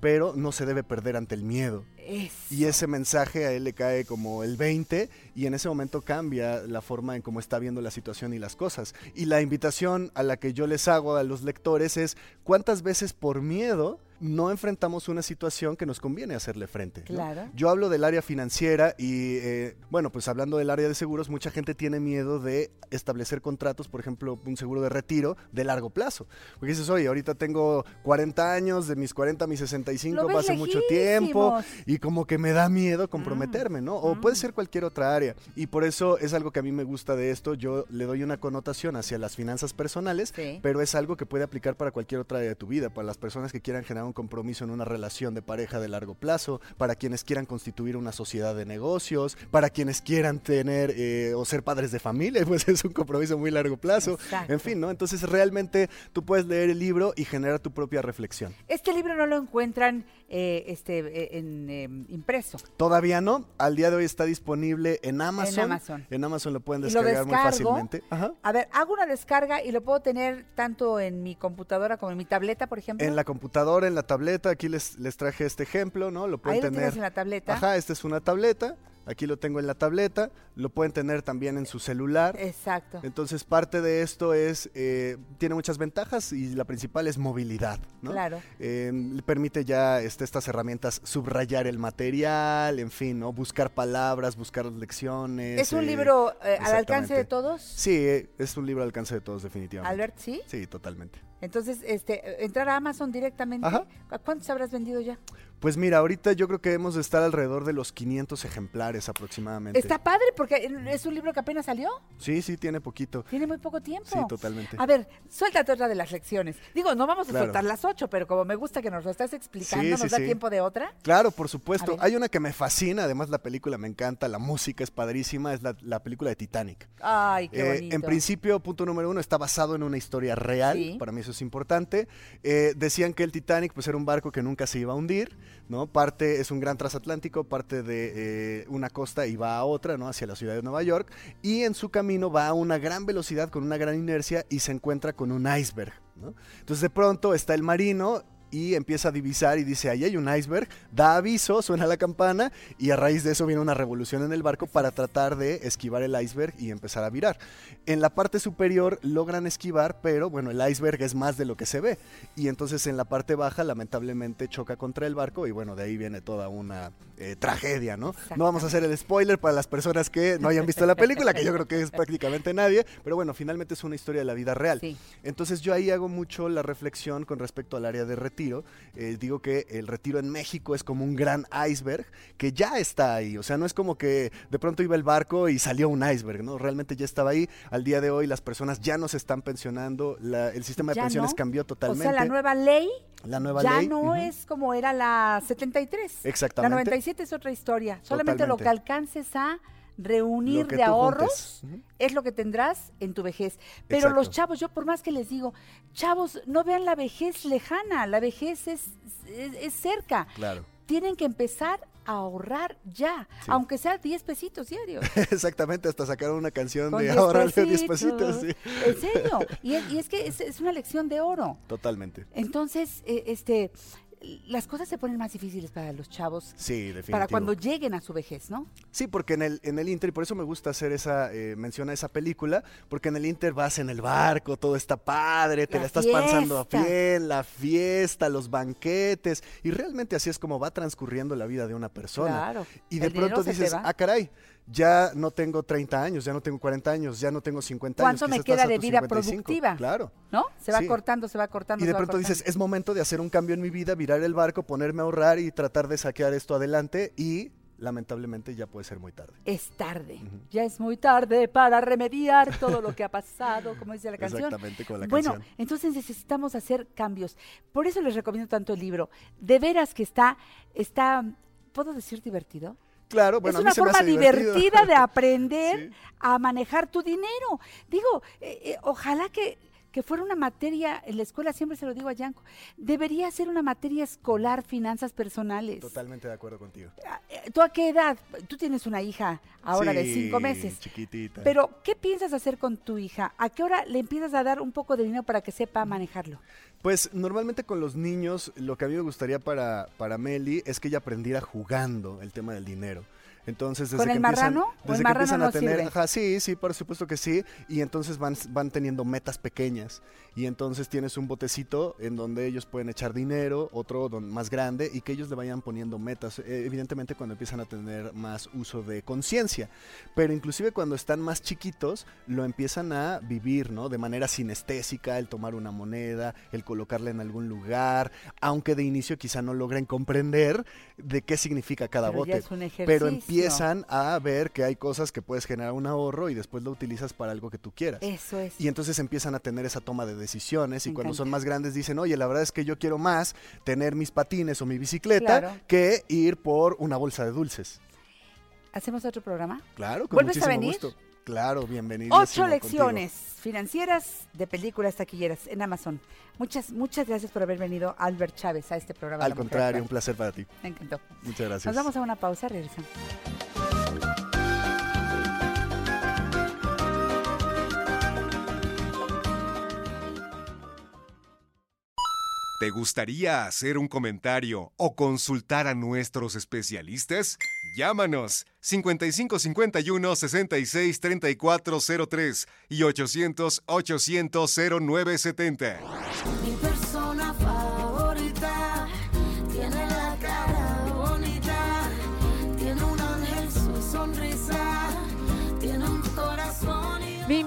pero no se debe perder ante el miedo. Y ese mensaje a él le cae como el 20 y en ese momento cambia la forma en cómo está viendo la situación y las cosas. Y la invitación a la que yo les hago a los lectores es cuántas veces por miedo no enfrentamos una situación que nos conviene hacerle frente. ¿no? Claro. Yo hablo del área financiera y, eh, bueno, pues hablando del área de seguros, mucha gente tiene miedo de establecer contratos, por ejemplo, un seguro de retiro de largo plazo. Porque dices, oye, ahorita tengo 40 años, de mis 40 a mis 65 Lo ves pasa mucho tiempo lejísimos. Y como que me da miedo comprometerme, ¿no? O puede ser cualquier otra área. Y por eso es algo que a mí me gusta de esto. Yo le doy una connotación hacia las finanzas personales, Sí. pero es algo que puede aplicar para cualquier otra área de tu vida, para las personas que quieran generar un compromiso en una relación de pareja de largo plazo, para quienes quieran constituir una sociedad de negocios, para quienes quieran tener eh, o ser padres de familia, *laughs* pues es un compromiso muy largo plazo. Exacto. En fin, ¿no? Entonces realmente tú puedes leer el libro y generar tu propia reflexión. Este libro no lo encuentran eh, este, eh, en eh, impreso. Todavía no, al día de hoy está disponible en Amazon. Amazon. En Amazon lo pueden lo descargar muy fácilmente. Ajá. A ver, hago una descarga y lo puedo tener tanto en mi computadora como en mi tableta, por ejemplo. En la computadora, en la tableta, aquí les, les traje este ejemplo, ¿no? Lo pueden Ahí lo tener. tienes en la tableta. Ajá, esta es una tableta. Aquí lo tengo en la tableta. Lo pueden tener también en su celular. Exacto. Entonces, parte de esto es, eh, tiene muchas ventajas y la principal es movilidad, ¿no? Claro. Eh, le permite ya este, estas herramientas subrayar el material, en fin, ¿no? Buscar palabras, buscar lecciones. ¿Es un eh, libro eh, al alcance de todos? Sí, es un libro al alcance de todos, definitivamente. Albert, ¿sí? Sí, totalmente. Entonces, este, entrar a Amazon directamente. Ajá. ¿A cuántos habrás vendido ya? Pues mira, ahorita yo creo que debemos de estar alrededor de los 500 ejemplares aproximadamente. Está padre porque es un libro que apenas salió. Sí, sí, tiene poquito. Tiene muy poco tiempo. Sí, totalmente. A ver, suéltate otra de las lecciones. Digo, no vamos a Claro. soltar las ocho, pero como me gusta que nos lo estás explicando, Sí, ¿nos sí, da sí. tiempo de otra? Claro, por supuesto. Hay una que me fascina, además la película me encanta, la música es padrísima, es la, la película de Titanic. Ay, qué Eh, bonito. en principio, punto número uno, está basado en una historia real, Sí. para mí eso es importante. Eh, decían que el Titanic pues, era un barco que nunca se iba a hundir, ¿no? Parte es un gran transatlántico, parte de eh, una costa y va a otra, ¿no? Hacia la ciudad de Nueva York, y en su camino va a una gran velocidad, con una gran inercia, y se encuentra con un iceberg. Entonces de pronto está el marino y empieza a divisar y dice, ahí hay un iceberg, da aviso, suena la campana y a raíz de eso viene una revolución en el barco para tratar de esquivar el iceberg y empezar a virar. En la parte superior logran esquivar, pero bueno, el iceberg es más de lo que se ve y entonces en la parte baja lamentablemente choca contra el barco y bueno, de ahí viene toda una eh, tragedia, ¿no? No vamos a hacer el spoiler para las personas que no hayan visto la película, que yo creo que es prácticamente nadie, pero bueno, finalmente es una historia de la vida real. Sí. Entonces yo ahí hago mucho la reflexión con respecto al área de retiro. Eh, digo que el retiro en México es como un gran iceberg que ya está ahí. O sea, no es como que de pronto iba el barco y salió un iceberg, ¿no? Realmente ya estaba ahí. Al día de hoy las personas ya no se están pensionando. la- el sistema de pensiones no. cambió totalmente. O sea, la nueva ley La nueva ya ley, no es como era la 73. Exactamente. La 97 es otra historia. Solamente lo que alcances a reunir de ahorros es lo que tendrás en tu vejez. Pero los chavos, yo por más que les digo, chavos, no vean la vejez lejana, la vejez es, es, es cerca. Claro. Tienen que empezar a ahorrar ya, Sí. aunque sea 10 pesitos diarios. *laughs* Exactamente, hasta sacaron una canción Con de 10 ahora 10 pesitos. pesitos. Sí. En serio. Y es, y es que es, es una lección de oro. Totalmente. Entonces, eh, este, las cosas se ponen más difíciles para los chavos. Sí, definitivo. Para cuando lleguen a su vejez, ¿no? Sí, porque en el, en el Inter, y por eso me gusta hacer esa, eh, menciona esa película, porque en el Inter vas en el barco, todo está padre, te La la, estás pasando fiesta. bien, la fiesta, los banquetes, y realmente así es como va transcurriendo la vida de una persona. Claro. Y de pronto dices, ah, caray, ya no tengo 30 años, ya no tengo 40 años, ya no tengo 50 años. ¿Cuánto me queda de vida 55. productiva? Claro. ¿No? Se va Sí. cortando, se va cortando. Y de pronto dices, es momento de hacer un cambio en mi vida, virar el barco, ponerme a ahorrar y tratar de saquear esto adelante y lamentablemente ya puede ser muy tarde. Es tarde. Ya es muy tarde para remediar todo lo que ha pasado, como dice la canción. Exactamente, con la bueno, canción. entonces necesitamos hacer cambios. Por eso les recomiendo tanto el libro. De veras que está, está, ¿puedo decir divertido? Claro, bueno, es a mí una se me forma hace divertida de *laughs* aprender Sí. a manejar tu dinero. Digo, eh, eh, ojalá que, que fuera una materia en la escuela, siempre se lo digo a Yanko, debería ser una materia escolar, finanzas personales. Totalmente de acuerdo contigo. Ah, eh, ¿Tú a qué edad? Tú tienes una hija ahora de cinco meses. Chiquitita. Pero, ¿qué piensas hacer con tu hija? ¿A qué hora le empiezas a dar un poco de dinero para que sepa manejarlo? Pues normalmente con los niños lo que a mí me gustaría para, para Meli es que ella aprendiera jugando el tema del dinero. Entonces, desde ¿Con que el empiezan, marrano? ¿O el desde que marrano empiezan no a tener, ajá, sí, sí, por supuesto que sí, y entonces van, van teniendo metas pequeñas. Y entonces tienes un botecito en donde ellos pueden echar dinero, otro don- más grande, y que ellos le vayan poniendo metas, eh, evidentemente cuando empiezan a tener más uso de conciencia. Pero inclusive cuando están más chiquitos, lo empiezan a vivir, ¿no? De manera sinestésica, el tomar una moneda, el colocarla en algún lugar, aunque de inicio quizá no logren comprender de qué significa cada Pero bote. es un empiezan a ver que hay cosas que puedes generar un ahorro y después lo utilizas para algo que tú quieras. Eso es. Y entonces empiezan a tener esa toma de decisiones y Me cuando son más grandes dicen, oye, la verdad es que yo quiero más tener mis patines o mi bicicleta Claro. que ir por una bolsa de dulces. ¿Hacemos otro programa? Claro, con ¿Vuelves a muchísimo venir? gusto. Claro, bienvenido. Ocho lecciones financieras de películas taquilleras en Amazon. Muchas, muchas gracias por haber venido, Albert Chávez, a este programa. Al contrario, un placer para ti. Me encantó. Muchas gracias. Nos vamos a una pausa, regresamos. ¿Te gustaría hacer un comentario o consultar a nuestros especialistas? Llámanos 5551 66 3403 y 800 800 0970.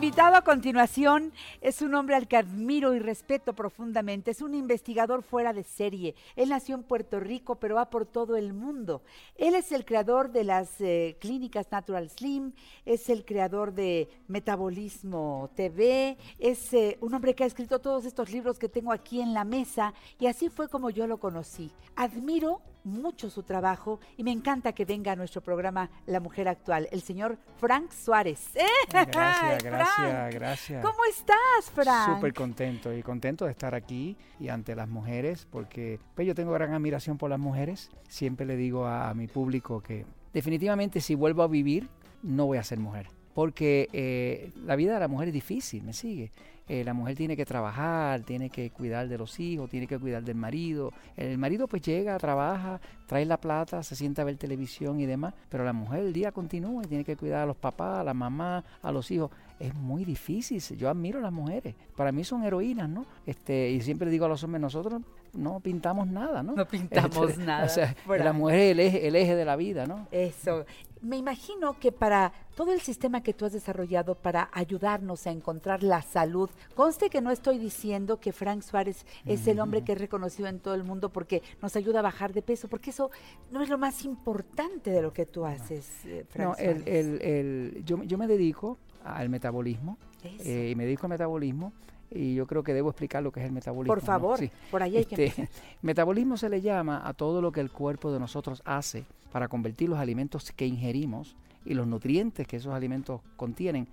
Invitado a continuación es un hombre al que admiro y respeto profundamente. Es un investigador fuera de serie. Él nació en Puerto Rico, pero va por todo el mundo. Él es el creador de las eh, clínicas Natural Slim, es el creador de Metabolismo TV, es eh, un hombre que ha escrito todos estos libros que tengo aquí en la mesa y así fue como yo lo conocí. Admiro mucho su trabajo y me encanta que venga a nuestro programa La Mujer Actual, el señor Frank Suárez. ¡Eh! Gracias, *laughs* gracias, gracias. ¿Cómo estás, Frank? Súper contento y contento de estar aquí y ante las mujeres porque pues, yo tengo gran admiración por las mujeres. Siempre le digo a, a mi público que definitivamente si vuelvo a vivir no voy a ser mujer. Porque eh, la vida de la mujer es difícil, ¿me sigue? Eh, la mujer tiene que trabajar, tiene que cuidar de los hijos, tiene que cuidar del marido. El marido pues llega, trabaja, trae la plata, se sienta a ver televisión y demás, pero la mujer el día continúa y tiene que cuidar a los papás, a la mamá, a los hijos. Es muy difícil, yo admiro a las mujeres. Para mí son heroínas, ¿no? Este, y siempre digo a los hombres, nosotros no pintamos nada, ¿no? No pintamos Este, *laughs* nada, O sea, la mujer es el eje, el eje de la vida, ¿no? Eso. Me imagino que para todo el sistema que tú has desarrollado para ayudarnos a encontrar la salud, conste que no estoy diciendo que Frank Suárez es el hombre que es reconocido en todo el mundo porque nos ayuda a bajar de peso, porque eso no es lo más importante de lo que tú haces, eh, Frank No, el, Suárez. el- el- yo, yo me dedico al metabolismo eh, y me dedico al metabolismo y yo creo que debo explicar lo que es el metabolismo. Por ¿no? favor, Sí. por ahí hay Este, *laughs* metabolismo se le llama a todo lo que el cuerpo de nosotros hace para convertir los alimentos que ingerimos y los nutrientes que esos alimentos contienen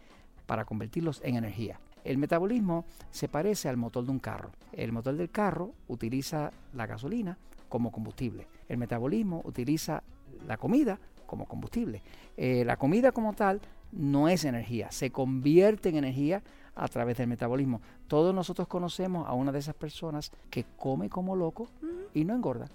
para convertirlos en energía. El metabolismo se parece al motor de un carro. El motor del carro utiliza la gasolina como combustible. El metabolismo utiliza la comida como combustible. Eh, la comida como tal no es energía, se convierte en energía a través del metabolismo. Todos nosotros conocemos a una de esas personas que come como loco y no engorda.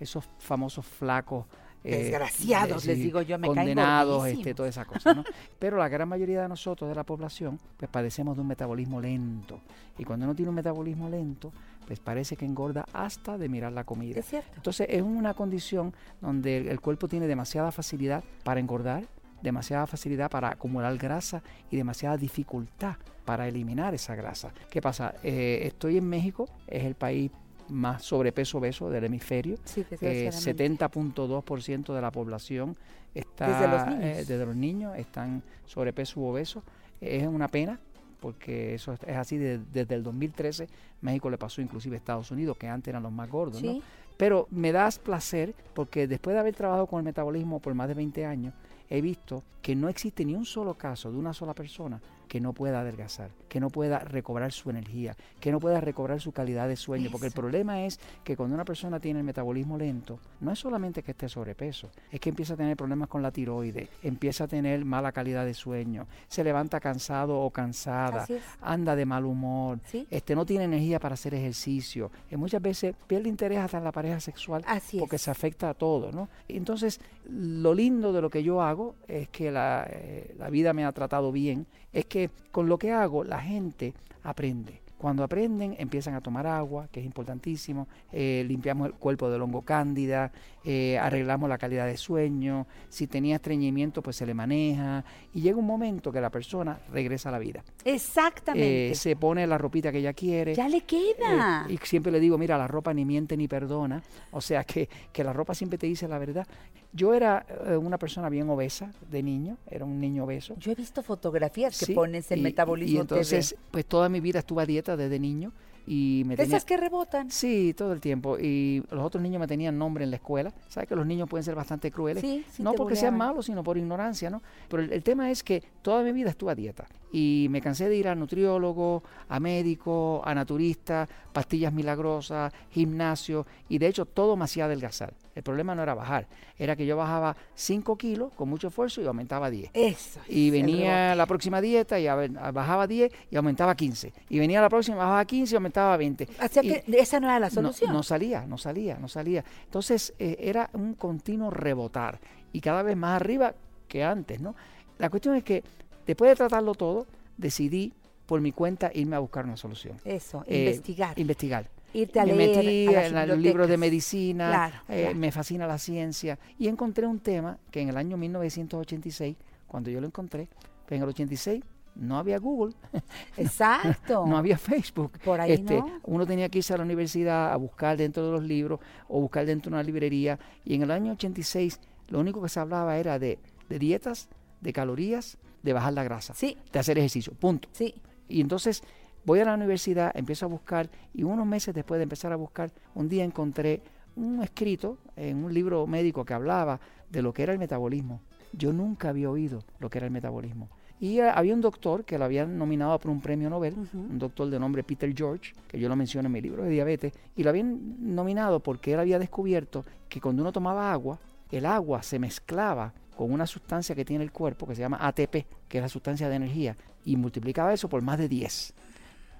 Esos famosos flacos. eh, Desgraciados, les digo yo, me caen Condenados, gordísimos. este, todas esas cosas. ¿no? *laughs* Pero la gran mayoría de nosotros, de la población, pues padecemos de un metabolismo lento. Y cuando uno tiene un metabolismo lento, pues parece que engorda hasta de mirar la comida. Es cierto. Entonces es una condición donde el, el cuerpo tiene demasiada facilidad para engordar, demasiada facilidad para acumular grasa y demasiada dificultad para eliminar esa grasa. ¿Qué pasa? Eh, estoy en México, es el país más sobrepeso obeso del hemisferio. Sí, Eh, desgraciadamente. 70.2% de la población está Desde los niños. eh, desde los niños están sobrepeso u obeso. Es una pena porque eso es, así de- desde el 2013. México le pasó inclusive a Estados Unidos, que antes eran los más gordos. ¿no? Sí. Pero me das placer porque después de haber trabajado con el metabolismo por más de 20 años, he visto que no existe ni un solo caso de una sola persona que no pueda adelgazar, que no pueda recobrar su energía, que no pueda recobrar su calidad de sueño. Porque el problema es que cuando una persona tiene el metabolismo lento, no es solamente que esté sobrepeso, es que empieza a tener problemas con la tiroides, empieza a tener mala calidad de sueño, se levanta cansado o cansada, anda de mal humor, Sí. este no tiene energía para hacer ejercicio, y muchas veces pierde interés hasta en la pareja sexual Así porque es. se afecta a todo, ¿no? Entonces, lo lindo de lo que yo hago es que la, eh, la vida me ha tratado bien, es que con lo que hago la gente aprende. Cuando aprenden, empiezan a tomar agua, que es importantísimo, eh, limpiamos el cuerpo del hongo cándida, eh, arreglamos la calidad de sueño, si tenía estreñimiento, pues se le maneja, y llega un momento que la persona regresa a la vida. Exactamente. Eh, se pone la ropita que ella quiere, ya le queda. y siempre le digo, mira, la ropa ni miente ni perdona. O sea, que, que la ropa siempre te dice la verdad. Yo era una persona bien obesa de niño, era un niño obeso. Yo he visto fotografías que Sí, pones en y- Metabolismo Y entonces, TV. pues toda mi vida estuve a dieta desde niño y me De tenía... esas que rebotan. Sí, todo el tiempo. Y los otros niños me tenían nombre en la escuela. ¿Sabes que los niños pueden ser bastante crueles? Sí, sí no porque sean malos, sino por ignorancia, ¿no? Pero el, el tema es que toda mi vida estuve a dieta. Y me cansé de ir a nutriólogo, a médico, a naturista, pastillas milagrosas, gimnasio. Y de hecho, todo me hacía adelgazar. El problema no era bajar. Era que yo bajaba 5 kilos con mucho esfuerzo y aumentaba 10. Eso. Y venía la próxima dieta y bajaba 10 y aumentaba 15. Y venía la próxima, bajaba 15 y aumentaba 20. O sea Y- que esa no era la no, solución. no salía, no salía, no salía. Entonces eh, era un continuo rebotar y cada vez más arriba que antes, ¿no? La cuestión es que después de tratarlo todo, decidí por mi cuenta irme a buscar una solución. Eso, Eh, investigar. Investigar. Irte a me leer metí a en los libros de medicina, Claro, eh, claro. me fascina la ciencia y encontré un tema que en el año 1986, cuando yo lo encontré, pues en el 86 no había Google, *laughs* Exacto. no había Facebook. Por ahí Este, no. Uno tenía que irse a la universidad a buscar dentro de los libros o buscar dentro de una librería. Y en el año 86 lo único que se hablaba era de, de dietas, de calorías, de bajar la grasa, Sí, de hacer ejercicio, punto. sí. Y entonces voy a la universidad, empiezo a buscar y unos meses después de empezar a buscar, un día encontré un escrito en un libro médico que hablaba de lo que era el metabolismo. Yo nunca había oído lo que era el metabolismo. Y eh, había un doctor que lo habían nominado por un premio Nobel, un doctor de nombre Peter George, que yo lo menciono en mi libro de diabetes, y lo habían nominado porque él había descubierto que cuando uno tomaba agua, el agua se mezclaba con una sustancia que tiene el cuerpo que se llama ATP, que es la sustancia de energía, y multiplicaba eso por más de 10.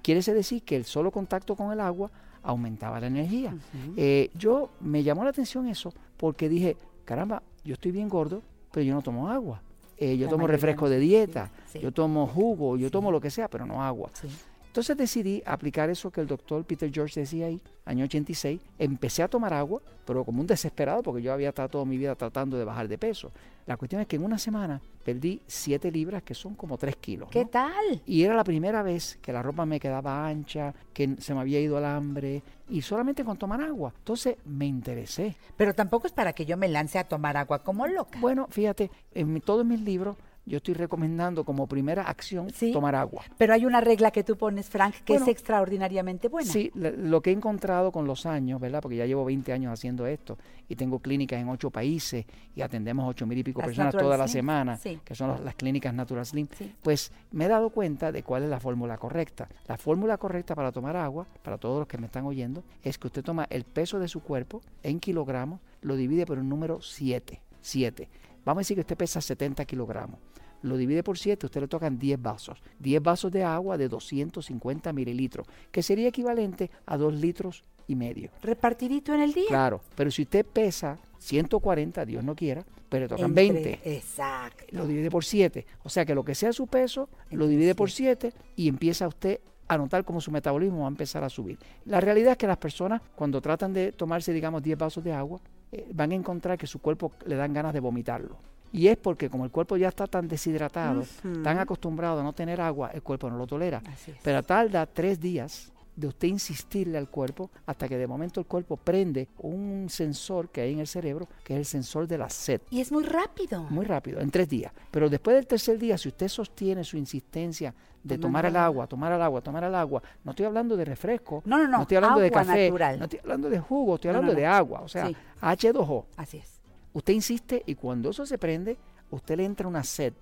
Quiere decir que el solo contacto con el agua aumentaba la energía. Eh, yo me llamó la atención eso porque dije, caramba, yo estoy bien gordo, pero yo no tomo agua. Eh, yo La tomo refresco no. de dieta, Sí, sí. yo tomo jugo, yo tomo lo que sea, pero no agua. Entonces decidí aplicar eso que el doctor Peter George decía ahí, año 86. Empecé a tomar agua, pero como un desesperado, porque yo había estado toda mi vida tratando de bajar de peso. La cuestión es que en una semana perdí 7 libras, que son como 3 kilos. ¿Qué ¿no? tal? Y era la primera vez que la ropa me quedaba ancha, que se me había ido el hambre, y solamente con tomar agua. Entonces me interesé. Pero tampoco es para que yo me lance a tomar agua como loca. Bueno, fíjate, en todos mis libros yo estoy recomendando como primera acción Sí. tomar agua. Pero hay una regla que tú pones, Frank, que Bueno, es extraordinariamente buena. Sí, lo que he encontrado con los años, ¿verdad? Porque ya llevo 20 años haciendo esto y tengo clínicas en ocho países y atendemos ocho mil y pico Las personas Natural toda la Slim, semana, sí. que son las clínicas Natural Slim. Sí. Pues me he dado cuenta de cuál es la fórmula correcta. La fórmula correcta para tomar agua, para todos los que me están oyendo, es que usted toma el peso de su cuerpo en kilogramos, lo divide por un número 7. 7. Vamos a decir que usted pesa 70 kilogramos. Lo divide por 7, usted le tocan 10 vasos. 10 vasos de agua de 250 mililitros, que sería equivalente a 2 litros y medio. Repartidito en el día. Claro, pero si usted pesa 140, Dios no quiera, pero le tocan Entre- 20 Exacto. lo divide por 7. O sea que lo que sea su peso, lo divide por 7 y empieza usted a notar cómo su metabolismo va a empezar a subir. La realidad es que las personas cuando tratan de tomarse, digamos, 10 vasos de agua, eh, van a encontrar que su cuerpo le dan ganas de vomitarlo. Y es porque como el cuerpo ya está tan deshidratado, tan acostumbrado a no tener agua, el cuerpo no lo tolera. Pero tarda tres días de usted insistirle al cuerpo hasta que de momento el cuerpo prende un sensor que hay en el cerebro, que es el sensor de la sed. Y es muy rápido. Muy rápido, en tres días. Pero después del tercer día, si usted sostiene su insistencia de tomar el agua. tomar el agua, tomar el agua, no estoy hablando de refresco, No, no, no, estoy hablando de agua café, natural. no estoy hablando de jugo, estoy No, no, hablando no. de agua, o sea, Sí. H2O. Así es. Usted insiste y cuando eso se prende, usted le entra una sed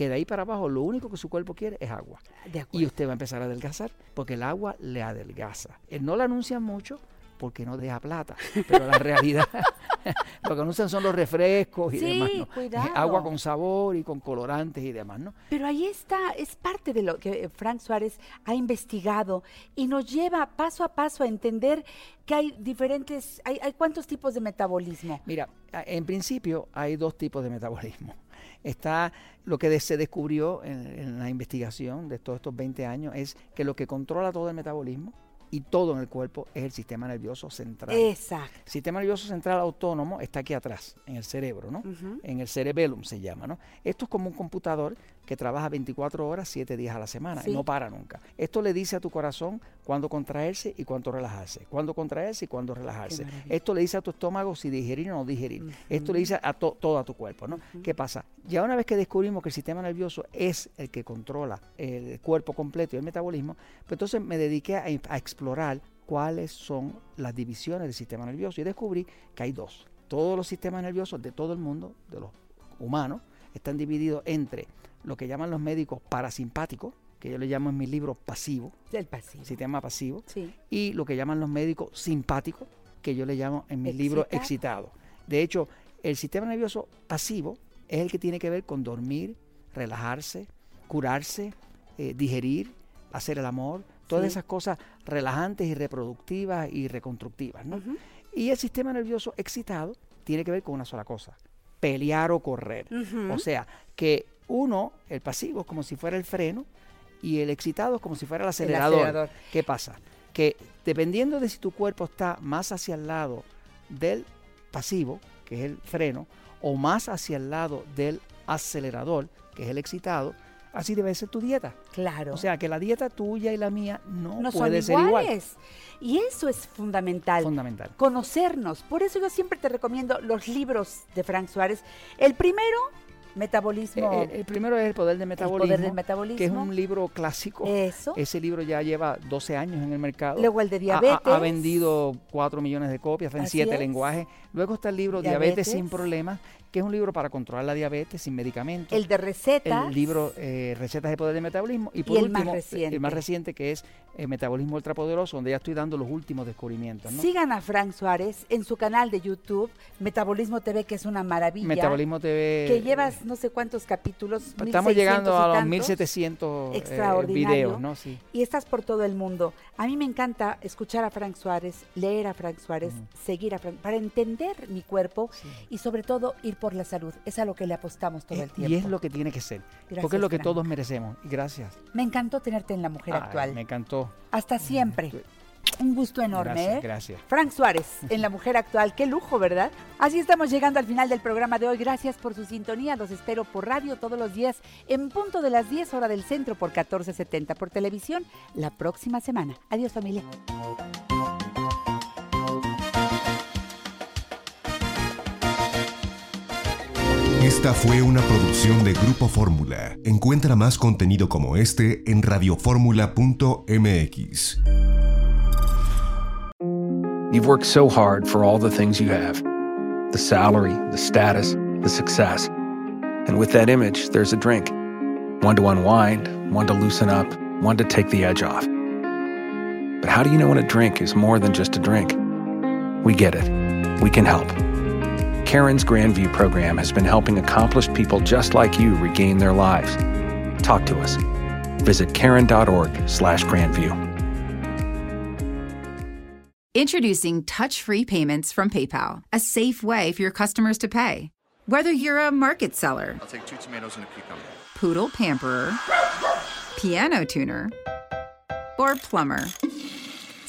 que de ahí para abajo lo único que su cuerpo quiere es agua. De Y usted va a empezar a adelgazar porque el agua le adelgaza. Él no lo anuncia mucho porque no deja plata, pero la realidad *laughs* lo que anuncian son los refrescos y Sí, demás. ¿no? cuidado. Agua con sabor y con colorantes y demás, ¿no? Pero ahí está, es parte de lo que eh, Frank Suárez ha investigado y nos lleva paso a paso a entender que hay diferentes, hay, hay cuántos tipos de metabolismo. Mira, en principio hay dos tipos de metabolismo. Está lo que se descubrió en, en la investigación de todos estos 20 años, es que lo que controla todo el metabolismo y todo en el cuerpo es el sistema nervioso central. Exacto. El sistema nervioso central autónomo está aquí atrás, en el cerebro, ¿no? En el cerebellum se llama, ¿no? Esto es como un computador que trabaja 24 horas, 7 días a la semana, Sí. y no para nunca. Esto le dice a tu corazón cuándo contraerse y cuándo relajarse, cuándo contraerse y cuándo relajarse. Esto le dice a tu estómago si digerir o no digerir. Esto le dice a to- todo a tu cuerpo, ¿no? ¿Qué pasa? Ya una vez que descubrimos que el sistema nervioso es el que controla el cuerpo completo y el metabolismo, pues entonces me dediqué a, a explorar cuáles son las divisiones del sistema nervioso y descubrí que hay dos. Todos los sistemas nerviosos de todo el mundo, de los humanos, están divididos entre lo que llaman los médicos parasimpáticos, que yo le llamo en mi libro pasivo, Del pasivo. sistema pasivo, Sí. y lo que llaman los médicos simpáticos, que yo le llamo en mi libro Excitado. excitado. De hecho, el sistema nervioso pasivo es el que tiene que ver con dormir, relajarse, curarse, eh, digerir, hacer el amor, todas Sí. esas cosas relajantes y reproductivas y reconstructivas. ¿no? Y el sistema nervioso excitado tiene que ver con una sola cosa, pelear o correr. O sea, que uno, el pasivo, es como si fuera el freno y el excitado es como si fuera el acelerador. acelerador. ¿Qué pasa? Que dependiendo de si tu cuerpo está más hacia el lado del pasivo, que es el freno, o más hacia el lado del acelerador, que es el excitado, así debe ser tu dieta. Claro. O sea, que la dieta tuya y la mía no, no son puede ser igual. iguales. Y eso es fundamental. Fundamental. Conocernos. Por eso yo siempre te recomiendo los libros de Frank Suárez. El primero, Metabolismo. Eh, eh, el primero es El Poder del Metabolismo, Poder del Metabolismo. que es un libro clásico. Eso. Ese libro ya lleva 12 años en el mercado. Luego el de Ha- ha- diabetes. Ha, vendido 4 millones de copias, en Así 7 es. lenguajes. Luego está el libro Diabetes, Diabetes. sin problemas, que es un libro para controlar la diabetes sin medicamentos. El de recetas. El libro eh, Recetas de Poder del Metabolismo. Y por el más último, reciente. el más reciente que es eh, Metabolismo Ultrapoderoso, donde ya estoy dando los últimos descubrimientos. ¿no? Sigan a Frank Suárez en su canal de YouTube, Metabolismo TV, que es una maravilla. Metabolismo TV. Que llevas no sé cuántos capítulos. Estamos 1600 llegando a los tantos. 1700 eh, Extraordinario. videos, ¿no? Sí. Y estás por todo el mundo. A mí me encanta escuchar a Frank Suárez, leer a Frank Suárez, seguir a Frank, para entender mi cuerpo y sobre todo ir por la salud. Es a lo que le apostamos todo Eh, el tiempo. Y es lo que tiene que ser. Gracias, porque es lo que Frank. todos merecemos. Gracias. Me encantó tenerte en La Mujer Ay, Actual. Me encantó. Hasta siempre. Un gusto enorme. Gracias, ¿eh? gracias. Frank Suárez *laughs* en La Mujer Actual. Qué lujo, ¿verdad? Así estamos llegando al final del programa de hoy. Gracias por su sintonía. Los espero por radio todos los días en punto de las 10 horas del centro por 1470 por televisión la próxima semana. Adiós familia. Esta fue una producción de Grupo Fórmula. Encuentra más contenido como este en radioformula.mx. You've worked so hard for all the things you have the salary, the status, the success. And with that image, there's a drink one to unwind, one to loosen up, one to take the edge off. But how do you know when a drink is more than just a drink? We get it. We can help. Karen's Grandview program has been helping accomplished people just like you regain their lives. Talk to us. Visit karen.org/grandview. Introducing touch free payments from PayPal, a safe way for your customers to pay. Whether you're a market seller, I'll take two tomatoes and a cucumber. poodle pamperer, piano tuner, or plumber,